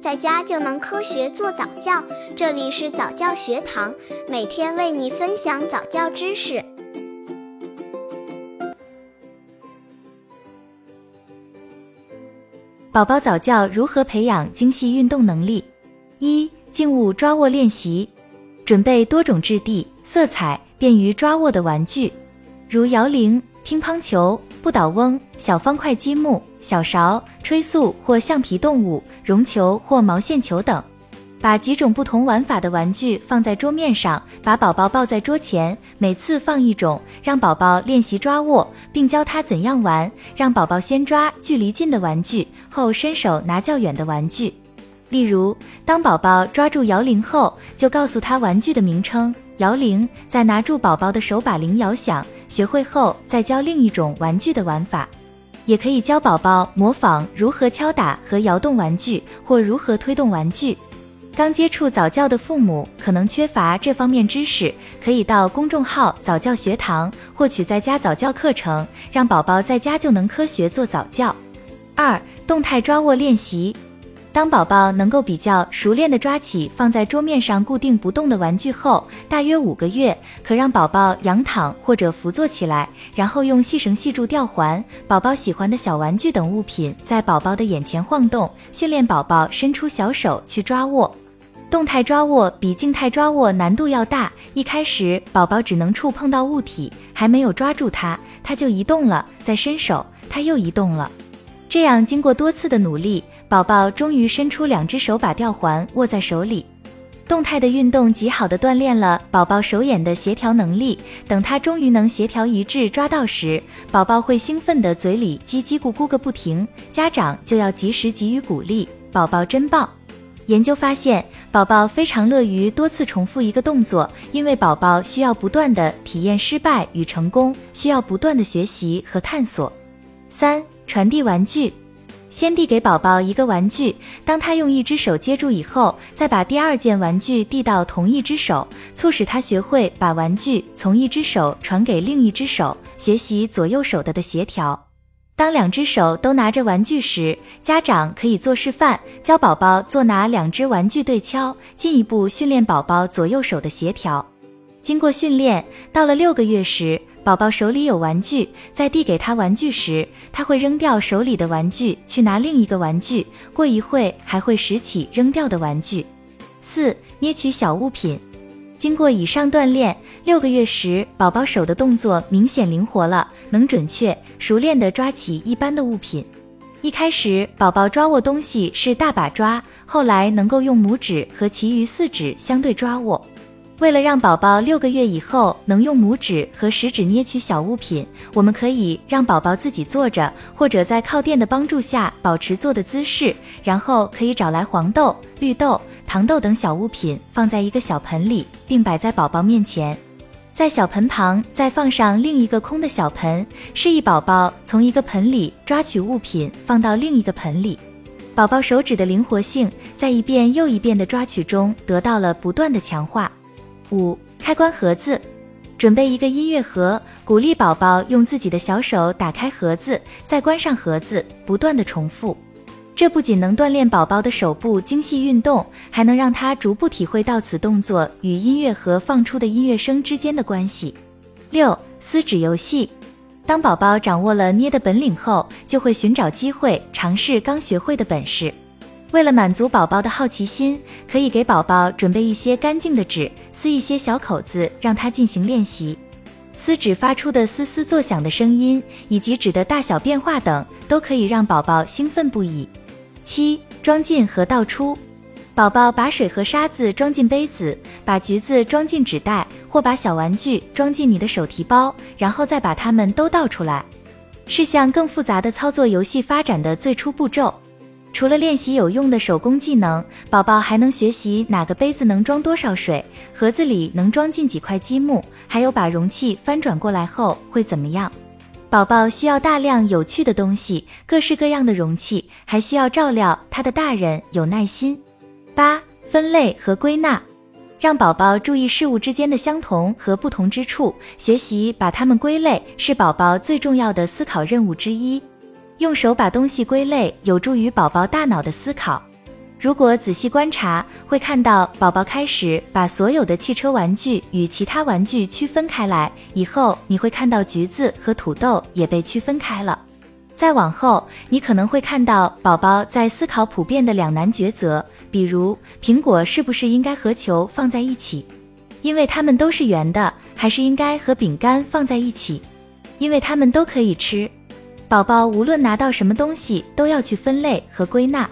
在家就能科学做早教。这里是早教学堂，每天为你分享早教知识。宝宝早教如何培养精细运动能力？一、静物抓握练习，准备多种质地、色彩便于抓握的玩具，如摇铃、乒乓球。不倒翁、小方块积木、小勺、吹塑或橡皮动物、绒球或毛线球等，把几种不同玩法的玩具放在桌面上，把宝宝抱在桌前，每次放一种，让宝宝练习抓握，并教他怎样玩。让宝宝先抓距离近的玩具，后伸手拿较远的玩具。例如，当宝宝抓住摇铃后，就告诉他玩具的名称。摇铃，再拿住宝宝的手把铃摇响，学会后再教另一种玩具的玩法，也可以教宝宝模仿如何敲打和摇动玩具，或如何推动玩具。刚接触早教的父母可能缺乏这方面知识，可以到公众号早教学堂获取在家早教课程，让宝宝在家就能科学做早教。二、动态抓握练习。当宝宝能够比较熟练地抓起放在桌面上固定不动的玩具后，大约五个月，可让宝宝仰躺或者伏坐起来，然后用细绳系住吊环，宝宝喜欢的小玩具等物品在宝宝的眼前晃动，训练宝宝伸出小手去抓握。动态抓握比静态抓握难度要大，一开始宝宝只能触碰到物体，还没有抓住它，它就移动了，再伸手，它又移动了。这样经过多次的努力。宝宝终于伸出两只手，把吊环握在手里。动态的运动极好的锻炼了宝宝手眼的协调能力。等他终于能协调一致抓到时，宝宝会兴奋的嘴里叽叽咕咕个不停。家长就要及时给予鼓励，宝宝真棒。研究发现，宝宝非常乐于多次重复一个动作，因为宝宝需要不断的体验失败与成功，需要不断的学习和探索。三、传递玩具。先递给宝宝一个玩具，当他用一只手接住以后，再把第二件玩具递到同一只手，促使他学会把玩具从一只手传给另一只手，学习左右手的的协调。当两只手都拿着玩具时，家长可以做示范，教宝宝做拿两只玩具对敲，进一步训练宝宝左右手的协调。经过训练，到了六个月时。宝宝手里有玩具，在递给他玩具时，他会扔掉手里的玩具去拿另一个玩具，过一会还会拾起扔掉的玩具。四、捏取小物品。经过以上锻炼，六个月时，宝宝手的动作明显灵活了，能准确、熟练地抓起一般的物品。一开始，宝宝抓握东西是大把抓，后来能够用拇指和其余四指相对抓握。为了让宝宝六个月以后能用拇指和食指捏取小物品，我们可以让宝宝自己坐着，或者在靠垫的帮助下保持坐的姿势，然后可以找来黄豆、绿豆、糖豆等小物品放在一个小盆里，并摆在宝宝面前，在小盆旁再放上另一个空的小盆，示意宝宝从一个盆里抓取物品放到另一个盆里。宝宝手指的灵活性在一遍又一遍的抓取中得到了不断的强化。五、开关盒子，准备一个音乐盒，鼓励宝宝用自己的小手打开盒子，再关上盒子，不断的重复。这不仅能锻炼宝宝的手部精细运动，还能让他逐步体会到此动作与音乐盒放出的音乐声之间的关系。六、撕纸游戏，当宝宝掌握了捏的本领后，就会寻找机会尝试刚学会的本事。为了满足宝宝的好奇心，可以给宝宝准备一些干净的纸，撕一些小口子，让他进行练习。撕纸发出的嘶嘶作响的声音，以及纸的大小变化等，都可以让宝宝兴奋不已。七、装进和倒出。宝宝把水和沙子装进杯子，把橘子装进纸袋，或把小玩具装进你的手提包，然后再把它们都倒出来，是向更复杂的操作游戏发展的最初步骤。除了练习有用的手工技能，宝宝还能学习哪个杯子能装多少水，盒子里能装进几块积木，还有把容器翻转过来后会怎么样。宝宝需要大量有趣的东西，各式各样的容器，还需要照料他的大人有耐心。八、分类和归纳，让宝宝注意事物之间的相同和不同之处，学习把它们归类，是宝宝最重要的思考任务之一。用手把东西归类，有助于宝宝大脑的思考。如果仔细观察，会看到宝宝开始把所有的汽车玩具与其他玩具区分开来。以后你会看到橘子和土豆也被区分开了。再往后，你可能会看到宝宝在思考普遍的两难抉择，比如苹果是不是应该和球放在一起，因为它们都是圆的，还是应该和饼干放在一起，因为它们都可以吃。宝宝无论拿到什么东西，都要去分类和归纳。